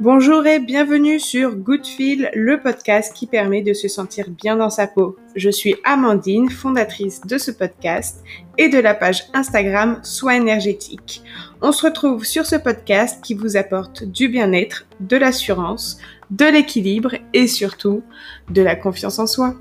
Bonjour et bienvenue sur Good Feel, le podcast qui permet de se sentir bien dans sa peau. Je suis Amandine, fondatrice de ce podcast et de la page Instagram Soins énergétique. On se retrouve sur ce podcast qui vous apporte du bien-être, de l'assurance, de l'équilibre et surtout de la confiance en soi.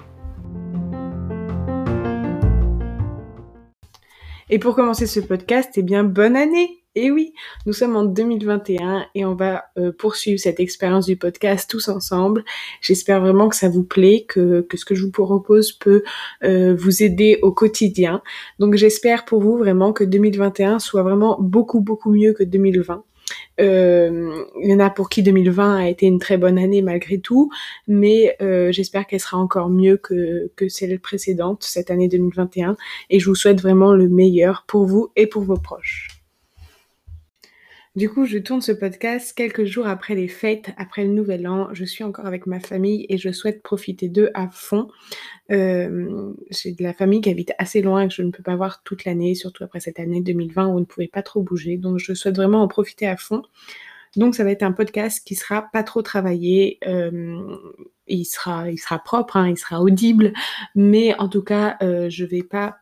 Et pour commencer ce podcast, eh bien, bonne année et oui, nous sommes en 2021 et on va euh, poursuivre cette expérience du podcast tous ensemble. J'espère vraiment que ça vous plaît, que, que ce que je vous propose peut euh, vous aider au quotidien. Donc j'espère pour vous vraiment que 2021 soit vraiment beaucoup beaucoup mieux que 2020. Euh, il y en a pour qui 2020 a été une très bonne année malgré tout, mais euh, j'espère qu'elle sera encore mieux que, que celle précédente, cette année 2021, et je vous souhaite vraiment le meilleur pour vous et pour vos proches. Du coup, je tourne ce podcast quelques jours après les fêtes, après le nouvel an. Je suis encore avec ma famille et je souhaite profiter d'eux à fond. Euh, j'ai de la famille qui habite assez loin et que je ne peux pas voir toute l'année, surtout après cette année 2020 où on ne pouvait pas trop bouger. Donc, je souhaite vraiment en profiter à fond. Donc, ça va être un podcast qui sera pas trop travaillé. Euh, il sera, propre, hein, il sera audible, mais en tout cas, euh, je vais pas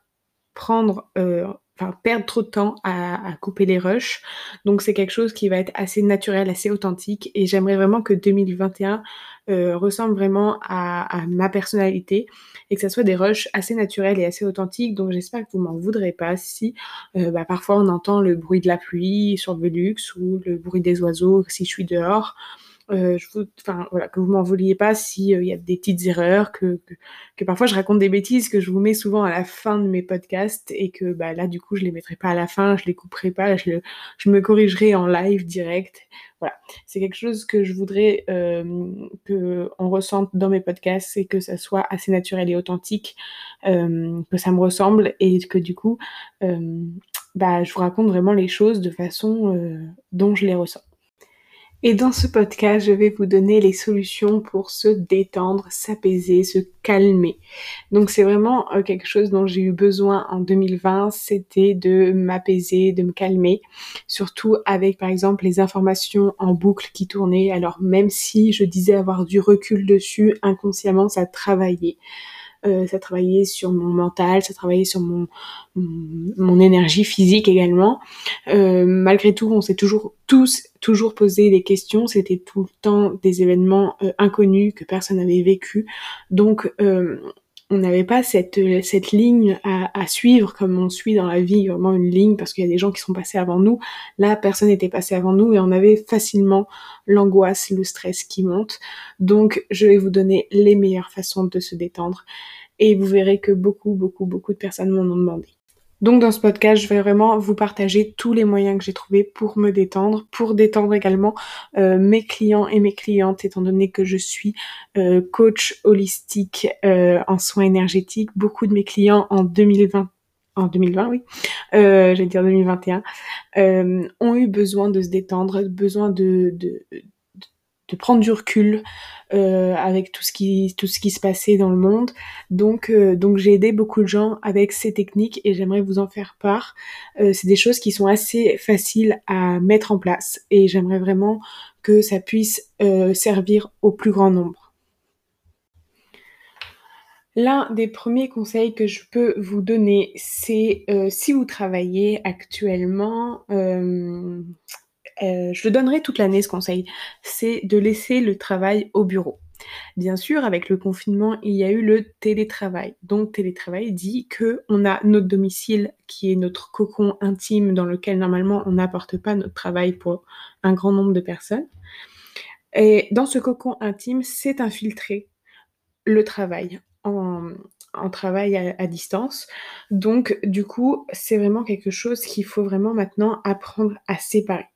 prendre euh, perdre trop de temps à, couper les rushs. Donc c'est quelque chose qui va être assez naturel, assez authentique et j'aimerais vraiment que 2021 euh, ressemble vraiment à, ma personnalité et que ça soit des rushs assez naturels et assez authentiques. Donc j'espère que vous m'en voudrez pas si euh, bah, parfois on entend le bruit de la pluie sur le Velux ou le bruit des oiseaux si je suis dehors. Euh, je vous, voilà, que vous m'en vouliez pas s'il euh, y a des petites erreurs, que, que, parfois je raconte des bêtises que je vous mets souvent à la fin de mes podcasts et que bah là du coup je les mettrai pas à la fin, je les couperai pas, je, je me corrigerai en live direct. Voilà, c'est quelque chose que je voudrais euh, que on ressente dans mes podcasts, et que ça soit assez naturel et authentique, euh, que ça me ressemble et que du coup, bah je vous raconte vraiment les choses de façon dont je les ressens. Et dans ce podcast, je vais vous donner les solutions pour se détendre, s'apaiser, se calmer. Donc c'est vraiment euh, quelque chose dont j'ai eu besoin en 2020, c'était de m'apaiser, de me calmer, surtout avec par exemple les informations en boucle qui tournaient. Alors même si je disais avoir du recul dessus, inconsciemment ça travaillait. Euh, ça travaillait sur mon mental, ça travaillait sur mon, mon, énergie physique également. Euh, malgré tout, on s'est toujours tous toujours posé des questions. C'était tout le temps des événements euh, inconnus que personne n'avait vécu. Donc on n'avait pas cette, cette ligne à, à, suivre comme on suit dans la vie, vraiment une ligne parce qu'il y a des gens qui sont passés avant nous. Là, personne n'était passé avant nous et on avait facilement l'angoisse, le stress qui monte. Donc, je vais vous donner les meilleures façons de se détendre et vous verrez que beaucoup, beaucoup, beaucoup de personnes m'en ont demandé. Donc dans ce podcast, je vais vraiment vous partager tous les moyens que j'ai trouvés pour me détendre, pour détendre également euh, mes clients et mes clientes, étant donné que je suis euh, coach holistique euh, en soins énergétiques. Beaucoup de mes clients en 2020 en 2020, oui, euh, j'allais dire 2021, ont eu besoin de se détendre, besoin de, de, de prendre du recul euh, avec tout ce qui tout ce qui se passait dans le monde. Donc euh, donc j'ai aidé beaucoup de gens avec ces techniques et j'aimerais vous en faire part. Euh, c'est des choses qui sont assez faciles à mettre en place et j'aimerais vraiment que ça puisse servir au plus grand nombre. L'un des premiers conseils que je peux vous donner, c'est si vous travaillez actuellement euh, je le donnerai toute l'année ce conseil, c'est de laisser le travail au bureau. Bien sûr, avec le confinement, il y a eu le télétravail. Donc, télétravail dit que on a notre domicile qui est notre cocon intime dans lequel normalement on n'apporte pas notre travail pour un grand nombre de personnes. Et dans ce cocon intime, c'est infiltré le travail en, travail à, distance. Donc, du coup, c'est vraiment quelque chose qu'il faut vraiment maintenant apprendre à séparer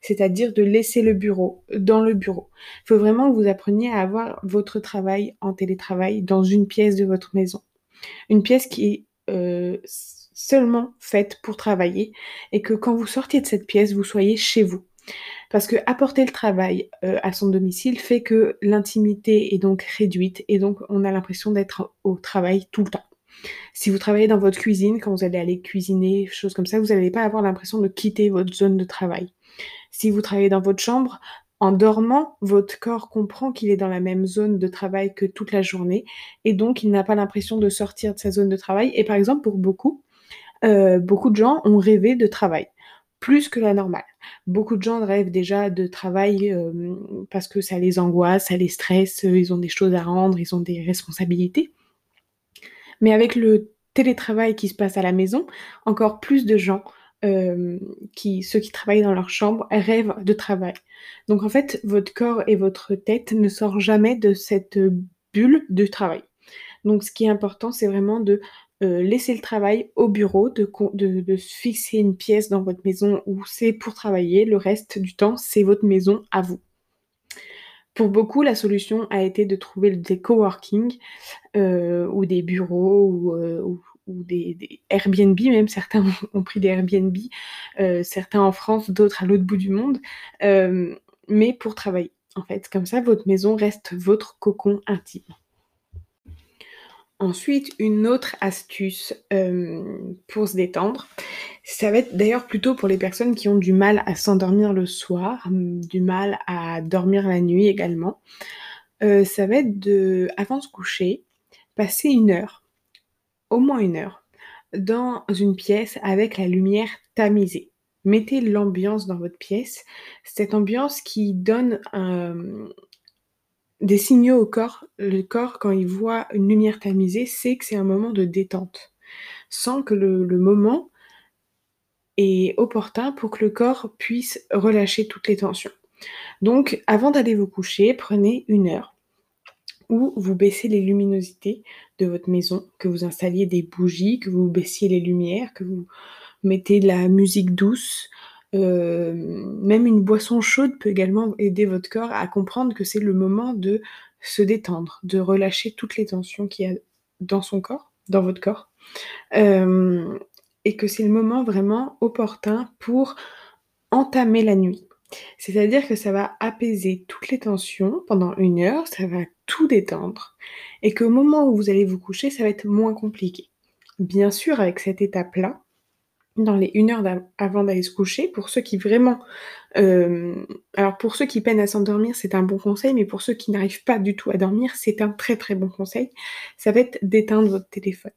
c'est-à-dire de laisser le bureau dans le bureau. Il faut vraiment que vous appreniez à avoir votre travail en télétravail dans une pièce de votre maison. Une pièce qui est euh, seulement faite pour travailler et que quand vous sortiez de cette pièce, vous soyez chez vous. Parce que apporter le travail euh, à son domicile fait que l'intimité est donc réduite et donc on a l'impression d'être au travail tout le temps. Si vous travaillez dans votre cuisine, quand vous allez aller cuisiner, choses comme ça, vous n'allez pas avoir l'impression de quitter votre zone de travail. Si vous travaillez dans votre chambre, en dormant, votre corps comprend qu'il est dans la même zone de travail que toute la journée et donc il n'a pas l'impression de sortir de sa zone de travail. Et par exemple, pour beaucoup, euh, beaucoup de gens ont rêvé de travail, plus que la normale. Beaucoup de gens rêvent déjà de travail euh, parce que ça les angoisse, ça les stresse, ils ont des choses à rendre, ils ont des responsabilités. Mais avec le télétravail qui se passe à la maison, encore plus de gens euh, qui, ceux qui travaillent dans leur chambre rêvent de travail. Donc en fait, votre corps et votre tête ne sortent jamais de cette bulle de travail. Donc ce qui est important, c'est vraiment de euh, laisser le travail au bureau, de, de, fixer une pièce dans votre maison où c'est pour travailler. Le reste du temps, c'est votre maison à vous. Pour beaucoup, la solution a été de trouver des coworking euh, ou des bureaux ou ou des, Airbnb, même certains ont, pris des Airbnb, euh, certains en France, d'autres à l'autre bout du monde, euh, mais pour travailler. En fait, comme ça, votre maison reste votre cocon intime. Ensuite, une autre astuce euh, pour se détendre, ça va être d'ailleurs plutôt pour les personnes qui ont du mal à s'endormir le soir, du mal à dormir la nuit également. ça va être de, avant de se coucher, passer une heure au moins une heure dans une pièce avec la lumière tamisée. Mettez l'ambiance dans votre pièce, cette ambiance qui donne des signaux au corps. Le corps, quand il voit une lumière tamisée, sait que c'est un moment de détente, sans que le, le moment est opportun pour que le corps puisse relâcher toutes les tensions. Donc, avant d'aller vous coucher, prenez une heure où vous baissez les luminosités de votre maison, que vous installiez des bougies, que vous baissiez les lumières, que vous mettez de la musique douce. Euh, même une boisson chaude peut également aider votre corps à comprendre que c'est le moment de se détendre, de relâcher toutes les tensions qu'il y a dans son corps, dans votre corps. Euh, et que c'est le moment vraiment opportun pour entamer la nuit. C'est-à-dire que ça va apaiser toutes les tensions pendant une heure, ça va tout détendre, et qu'au moment où vous allez vous coucher, ça va être moins compliqué. Bien sûr, avec cette étape-là, dans les une heure avant d'aller se coucher, pour ceux qui vraiment... Euh, alors pour ceux qui peinent à s'endormir, c'est un bon conseil, mais pour ceux qui n'arrivent pas du tout à dormir, c'est un très très bon conseil. Ça va être d'éteindre votre téléphone.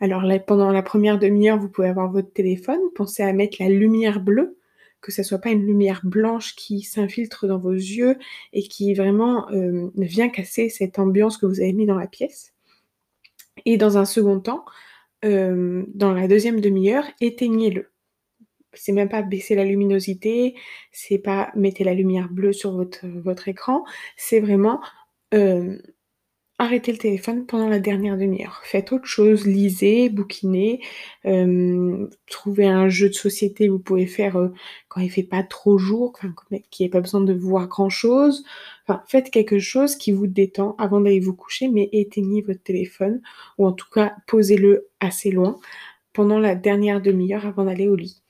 Alors pendant la première demi-heure, vous pouvez avoir votre téléphone, pensez à mettre la lumière bleue, que ce soit pas une lumière blanche qui s'infiltre dans vos yeux et qui vraiment euh, vient casser cette ambiance que vous avez mis dans la pièce. Et dans un second temps, euh, dans la deuxième demi-heure, éteignez-le. C'est même pas baisser la luminosité, c'est pas mettez la lumière bleue sur votre, écran, c'est vraiment euh, arrêtez le téléphone pendant la dernière demi-heure. Faites autre chose, lisez, bouquinez, euh, trouvez un jeu de société vous pouvez faire euh, quand il fait pas trop jour, enfin, qui n'ait pas besoin de voir grand-chose. Faites quelque chose qui vous détend avant d'aller vous coucher, mais éteignez votre téléphone, ou en tout cas posez-le assez loin pendant la dernière demi-heure avant d'aller au lit.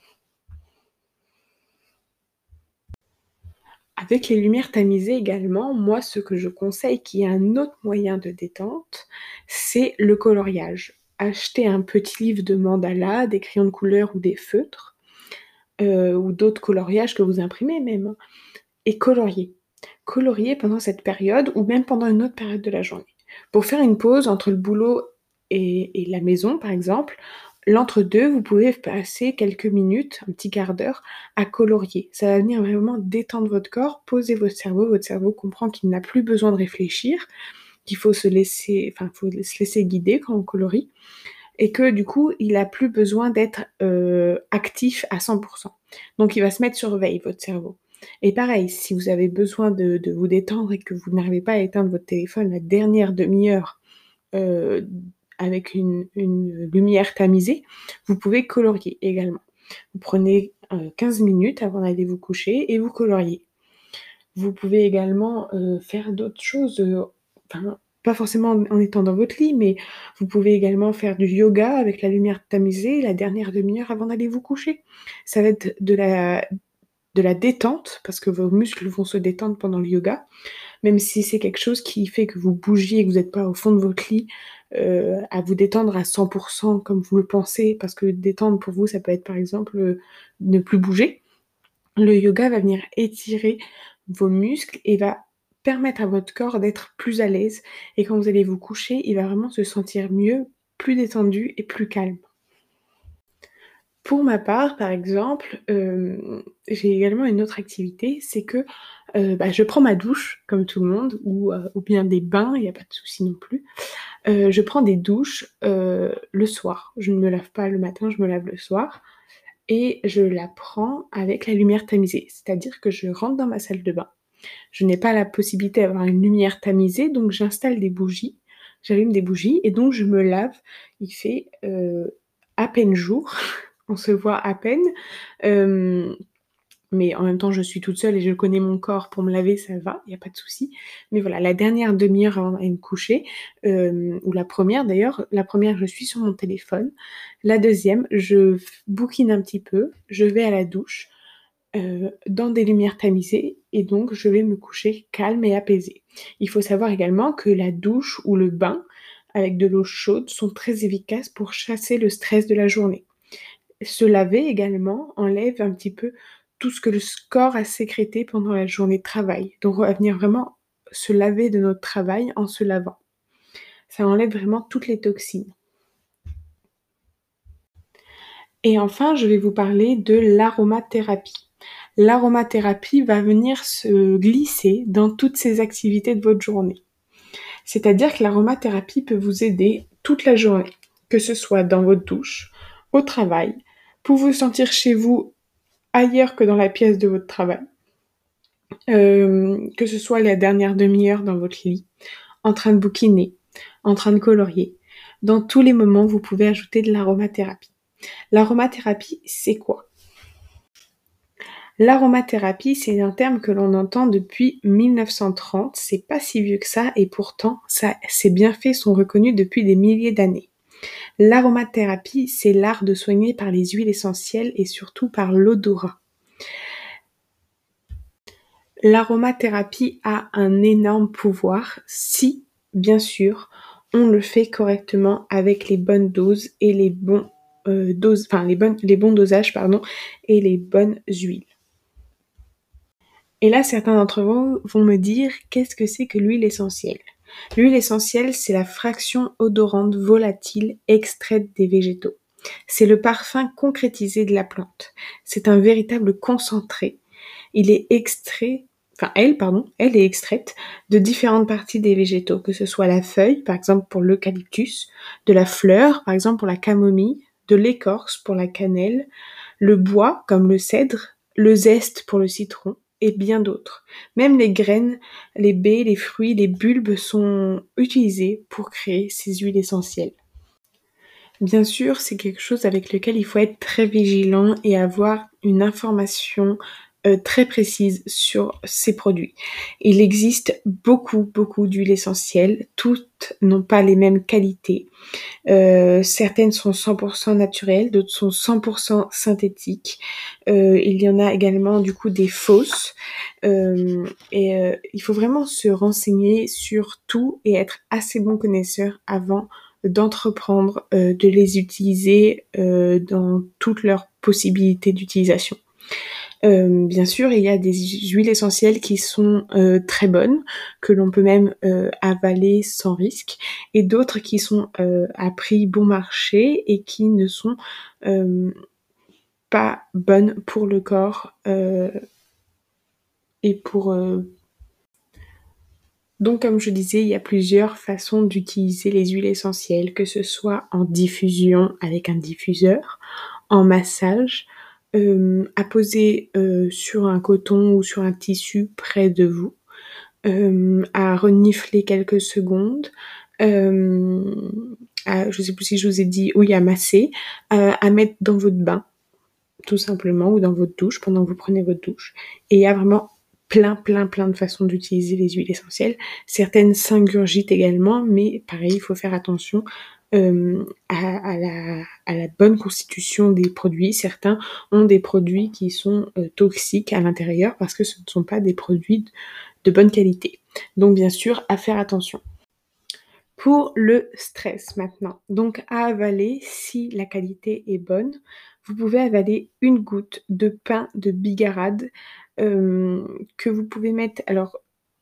Avec les lumières tamisées également, moi ce que je conseille qui est un autre moyen de détente, c'est le coloriage. Acheter un petit livre de mandala, des crayons de couleur ou des feutres, euh, ou d'autres coloriages que vous imprimez même, et colorier. Colorier pendant cette période ou même pendant une autre période de la journée. Pour faire une pause entre le boulot et, et la maison, par exemple, L'entre-deux, vous pouvez passer quelques minutes, un petit quart d'heure, à colorier. Ça va venir vraiment détendre votre corps, poser votre cerveau. Votre cerveau comprend qu'il n'a plus besoin de réfléchir, qu'il faut se laisser, enfin, faut se laisser guider quand on colorie, et que du coup, il n'a plus besoin d'être euh, actif à 100%. Donc, il va se mettre sur veille, votre cerveau. Et pareil, si vous avez besoin de, vous détendre et que vous n'arrivez pas à éteindre votre téléphone la dernière demi-heure euh, avec une, lumière tamisée, vous pouvez colorier également. Vous prenez 15 euh, minutes avant d'aller vous coucher et vous coloriez. Vous pouvez également euh, faire d'autres choses, euh, pas forcément en étant dans votre lit, mais vous pouvez également faire du yoga avec la lumière tamisée la dernière demi-heure avant d'aller vous coucher. Ça va être de la, de la détente, parce que vos muscles vont se détendre pendant le yoga, même si c'est quelque chose qui fait que vous bougiez et que vous n'êtes pas au fond de votre lit euh, à vous détendre à 100% comme vous le pensez, parce que détendre pour vous, ça peut être par exemple euh, ne plus bouger. Le yoga va venir étirer vos muscles et va permettre à votre corps d'être plus à l'aise. Et quand vous allez vous coucher, il va vraiment se sentir mieux, plus détendu et plus calme. Pour ma part, par exemple, euh, j'ai également une autre activité, c'est que euh, bah, je prends ma douche, comme tout le monde, ou, euh, ou bien des bains, il n'y a pas de souci non plus. je prends des douches le soir. Je ne me lave pas le matin, je me lave le soir. Et je la prends avec la lumière tamisée. C'est-à-dire que je rentre dans ma salle de bain. Je n'ai pas la possibilité d'avoir une lumière tamisée, donc j'installe des bougies, j'allume des bougies, et donc je me lave. Il fait à peine jour. on se voit à peine. Euh, mais en même temps, je suis toute seule et je connais mon corps pour me laver, ça va, il n'y a pas de souci. Mais voilà, la dernière demi-heure avant d'aller me coucher, euh, ou la première d'ailleurs, la première, je suis sur mon téléphone. La deuxième, je bouquine un petit peu, je vais à la douche, euh, dans des lumières tamisées, et donc je vais me coucher calme et apaisée. Il faut savoir également que la douche ou le bain avec de l'eau chaude sont très efficaces pour chasser le stress de la journée se laver également enlève un petit peu tout ce que le corps a sécrété pendant la journée de travail. Donc on va venir vraiment se laver de notre travail en se lavant. Ça enlève vraiment toutes les toxines. Et enfin, je vais vous parler de l'aromathérapie. L'aromathérapie va venir se glisser dans toutes ces activités de votre journée. C'est-à-dire que l'aromathérapie peut vous aider toute la journée, que ce soit dans votre douche, au travail, pour vous sentir chez vous ailleurs que dans la pièce de votre travail. Euh, que ce soit la dernière demi-heure dans votre lit, en train de bouquiner, en train de colorier. Dans tous les moments, vous pouvez ajouter de l'aromathérapie. L'aromathérapie, c'est quoi? L'aromathérapie, c'est un terme que l'on entend depuis 1930. C'est pas si vieux que ça et pourtant, ses bienfaits sont reconnus depuis des milliers d'années. L'aromathérapie, c'est l'art de soigner par les huiles essentielles et surtout par l'odorat. L'aromathérapie a un énorme pouvoir si, bien sûr, on le fait correctement avec les bonnes doses et les bons euh, dosages et les bonnes huiles. Et là, certains d'entre vous vont me dire qu'est-ce que c'est que l'huile essentielle? L'huile essentielle, c'est la fraction odorante volatile extraite des végétaux. C'est le parfum concrétisé de la plante. C'est un véritable concentré. Il est extrait, enfin elle, pardon, elle est extraite de différentes parties des végétaux, que ce soit la feuille, par exemple pour l'eucalyptus, de la fleur, par exemple pour la camomille, de l'écorce pour la cannelle, le bois comme le cèdre, le zeste pour le citron, et bien d'autres. Même les graines, les baies, les fruits, les bulbes sont utilisés pour créer ces huiles essentielles. Bien sûr, c'est quelque chose avec lequel il faut être très vigilant et avoir une information euh, très précise sur ces produits. Il existe beaucoup, beaucoup d'huiles essentielles. Toutes n'ont pas les mêmes qualités. Euh, certaines sont 100% naturelles, d'autres sont 100% synthétiques. Euh, il y en a également du coup des fausses. et il faut vraiment se renseigner sur tout et être assez bon connaisseur avant d'entreprendre de les utiliser dans toutes leurs possibilités d'utilisation. Euh, bien sûr, il y a des huiles essentielles qui sont euh, très bonnes, que l'on peut même euh, avaler sans risque, et d'autres qui sont à prix bon marché et qui ne sont pas bonnes pour le corps et pour... Donc comme je disais, il y a plusieurs façons d'utiliser les huiles essentielles, que ce soit en diffusion avec un diffuseur, en massage, euh, à poser euh, sur un coton ou sur un tissu près de vous, euh, à renifler quelques secondes, à, je sais plus si je vous ai dit, oui, à masser, à mettre dans votre bain, tout simplement, ou dans votre douche pendant que vous prenez votre douche. Et il y a vraiment plein, plein, plein de façons d'utiliser les huiles essentielles. Certaines s'ingurgitent également, mais pareil, il faut faire attention euh, à, la, bonne constitution des produits. Certains ont des produits qui sont euh, toxiques à l'intérieur parce que ce ne sont pas des produits de bonne qualité. Donc bien sûr, à faire attention. Pour le stress maintenant, donc à avaler si la qualité est bonne, vous pouvez avaler une goutte de pain de bigarade euh, que vous pouvez mettre alors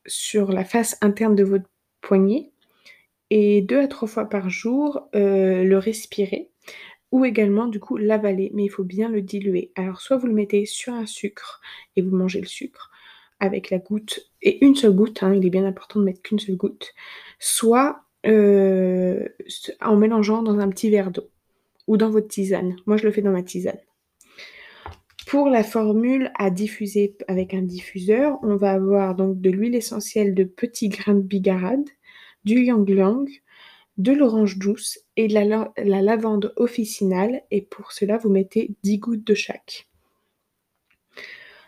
sur la face interne de votre poignet et deux à trois fois par jour euh, le respirer ou également du coup l'avaler, mais il faut bien le diluer. Alors soit vous le mettez sur un sucre et vous mangez le sucre avec la goutte et une seule goutte, hein, il est bien important de mettre qu'une seule goutte, soit euh, en mélangeant dans un petit verre d'eau ou dans votre tisane. Moi je le fais dans ma tisane. Pour la formule à diffuser avec un diffuseur, on va avoir donc de l'huile essentielle de petits grains de bigarade, du yang, de l'orange douce et la, la lavande officinale. Et pour cela, vous mettez 10 gouttes de chaque.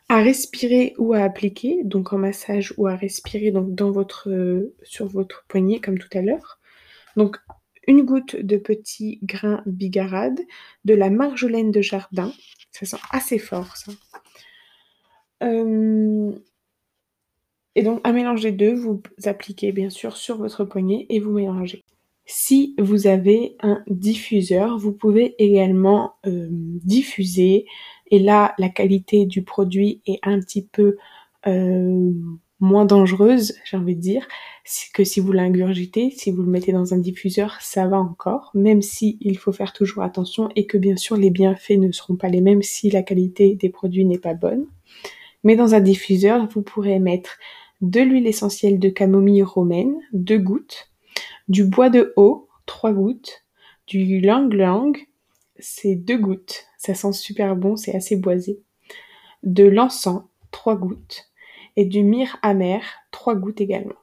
À respirer ou à appliquer, donc en massage ou à respirer donc dans votre, euh, sur votre poignet comme tout à l'heure. Donc une goutte de petits grains bigarade, de la marjolaine de jardin, ça sent assez fort ça. Euh, et donc un mélange des deux, vous appliquez bien sûr sur votre poignet et vous mélangez. Si vous avez un diffuseur, vous pouvez également euh, diffuser. Et là, la qualité du produit est un petit peu euh, moins dangereuse, j'ai envie de dire, que si vous l'ingurgitez. Si vous le mettez dans un diffuseur, ça va encore, même si il faut faire toujours attention et que bien sûr les bienfaits ne seront pas les mêmes si la qualité des produits n'est pas bonne. Mais dans un diffuseur, vous pourrez mettre de l'huile essentielle de camomille romaine, deux gouttes, du bois de haut, 3 gouttes, du lang lang, c'est 2 gouttes, ça sent super bon, c'est assez boisé, de l'encens, 3 gouttes, et du myrrhe amer, 3 gouttes également.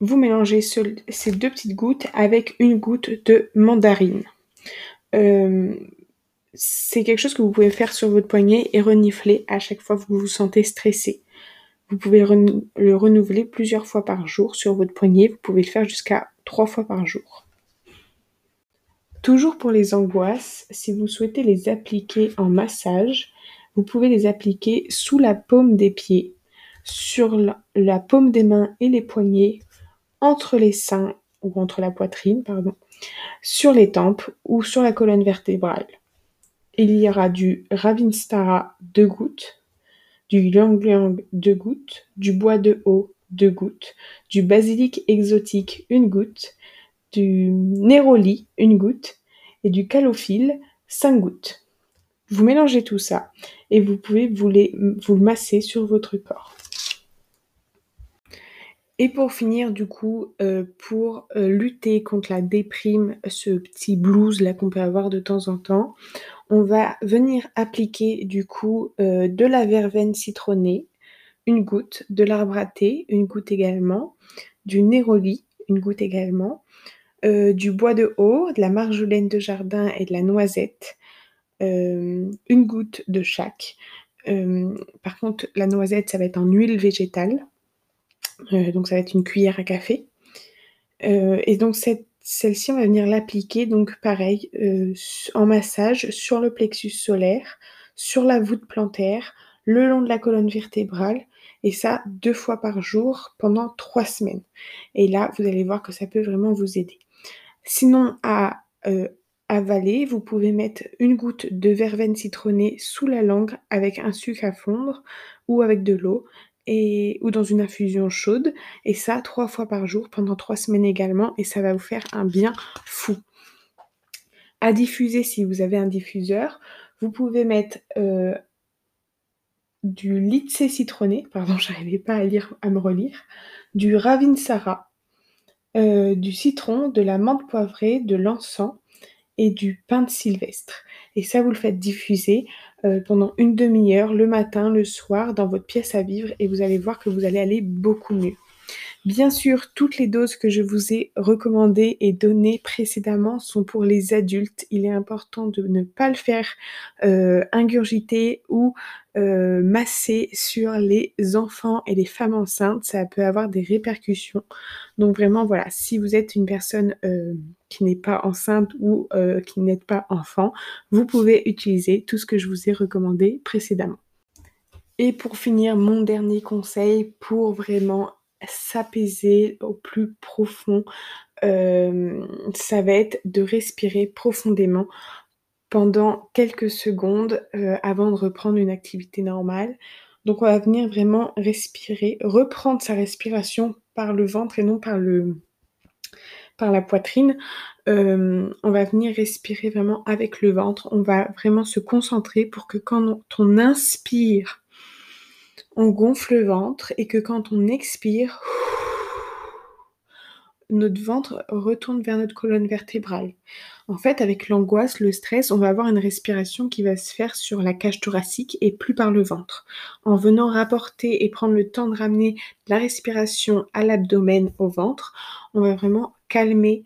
Vous mélangez ces deux petites gouttes avec une goutte de mandarine. Euh, c'est quelque chose que vous pouvez faire sur votre poignet et renifler à chaque fois que vous vous sentez stressé. Vous pouvez le renouveler plusieurs fois par jour sur votre poignet. Vous pouvez le faire jusqu'à trois fois par jour. Toujours pour les angoisses, si vous souhaitez les appliquer en massage, vous pouvez les appliquer sous la paume des pieds, sur la, paume des mains et les poignets, entre les seins ou entre la poitrine, pardon, sur les tempes ou sur la colonne vertébrale. Il y aura du Ravinstara 2 gouttes, du Liang 2 gouttes, du bois de haut 2 gouttes, du basilic exotique 1 goutte, du néroli 1 goutte et du calophylle 5 gouttes. Vous mélangez tout ça et vous pouvez vous, les, vous le masser sur votre corps. Et pour finir, du coup, euh, pour euh, lutter contre la déprime, ce petit blues là qu'on peut avoir de temps en temps, on va venir appliquer du coup euh, de la verveine citronnée, une goutte, de l'arbre à thé, une goutte également, du néroli, une goutte également, du bois de haut, de la marjolaine de jardin et de la noisette, une goutte de chaque. par contre, la noisette, ça va être en huile végétale. Euh, donc ça va être une cuillère à café. Euh, et donc celle-ci, on va venir l'appliquer, donc pareil, euh, en massage sur le plexus solaire, sur la voûte plantaire, le long de la colonne vertébrale, et ça deux fois par jour pendant trois semaines. Et là, vous allez voir que ça peut vraiment vous aider. Sinon, à avaler, vous pouvez mettre une goutte de verveine citronnée sous la langue avec un sucre à fondre ou avec de l'eau ou dans une infusion chaude, et ça trois fois par jour pendant trois semaines également, et ça va vous faire un bien fou. À diffuser si vous avez un diffuseur, vous pouvez mettre euh, du litse citronné, pardon, j'arrivais pas à lire, à me relire, du ravinsara, euh, du citron, de la menthe poivrée, de l'encens et du pain de sylvestre. Et ça, vous le faites diffuser euh, pendant une demi-heure, le matin, le soir, dans votre pièce à vivre, et vous allez voir que vous allez aller beaucoup mieux. Bien sûr, toutes les doses que je vous ai recommandées et données précédemment sont pour les adultes. Il est important de ne pas le faire euh, ingurgiter ou euh, masser sur les enfants et les femmes enceintes. Ça peut avoir des répercussions. Donc vraiment, voilà, si vous êtes une personne euh, qui n'est pas enceinte ou qui n'êtes pas enfant, vous pouvez utiliser tout ce que je vous ai recommandé précédemment. Et pour finir, mon dernier conseil pour vraiment s'apaiser au plus profond, euh, ça va être de respirer profondément pendant quelques secondes euh, avant de reprendre une activité normale. Donc on va venir vraiment respirer, reprendre sa respiration par le ventre et non par le par la poitrine. Euh, on va venir respirer vraiment avec le ventre. On va vraiment se concentrer pour que quand on inspire, on gonfle le ventre et que quand on expire, notre ventre retourne vers notre colonne vertébrale. En fait, avec l'angoisse, le stress, on va avoir une respiration qui va se faire sur la cage thoracique et plus par le ventre. En venant rapporter et prendre le temps de ramener la respiration à l'abdomen, au ventre, on va vraiment calmer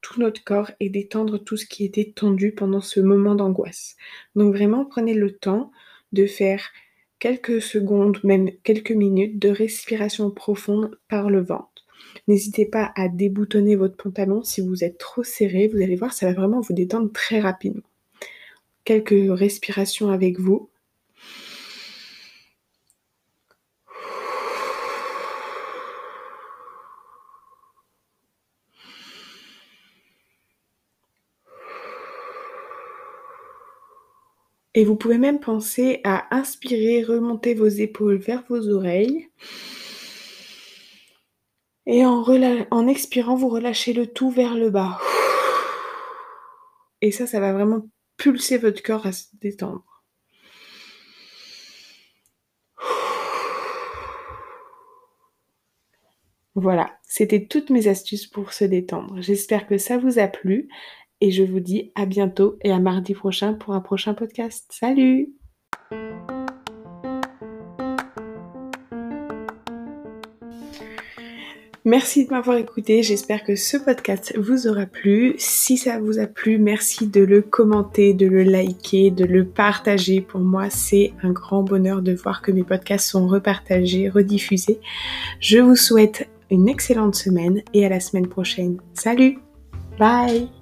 tout notre corps et détendre tout ce qui était tendu pendant ce moment d'angoisse. Donc vraiment, prenez le temps de faire quelques secondes, même quelques minutes de respiration profonde par le ventre. N'hésitez pas à déboutonner votre pantalon si vous êtes trop serré. Vous allez voir, ça va vraiment vous détendre très rapidement. Quelques respirations avec vous. Et vous pouvez même penser à inspirer, remonter vos épaules vers vos oreilles. Et en, expirant, vous relâchez le tout vers le bas. Et ça, ça va vraiment pulser votre corps à se détendre. Voilà, c'était toutes mes astuces pour se détendre. J'espère que ça vous a plu et je vous dis à bientôt et à mardi prochain pour un prochain podcast. Salut Merci de m'avoir écouté, j'espère que ce podcast vous aura plu. Si ça vous a plu, merci de le commenter, de le liker, de le partager. Pour moi, c'est un grand bonheur de voir que mes podcasts sont repartagés, rediffusés. Je vous souhaite une excellente semaine et à la semaine prochaine. Salut Bye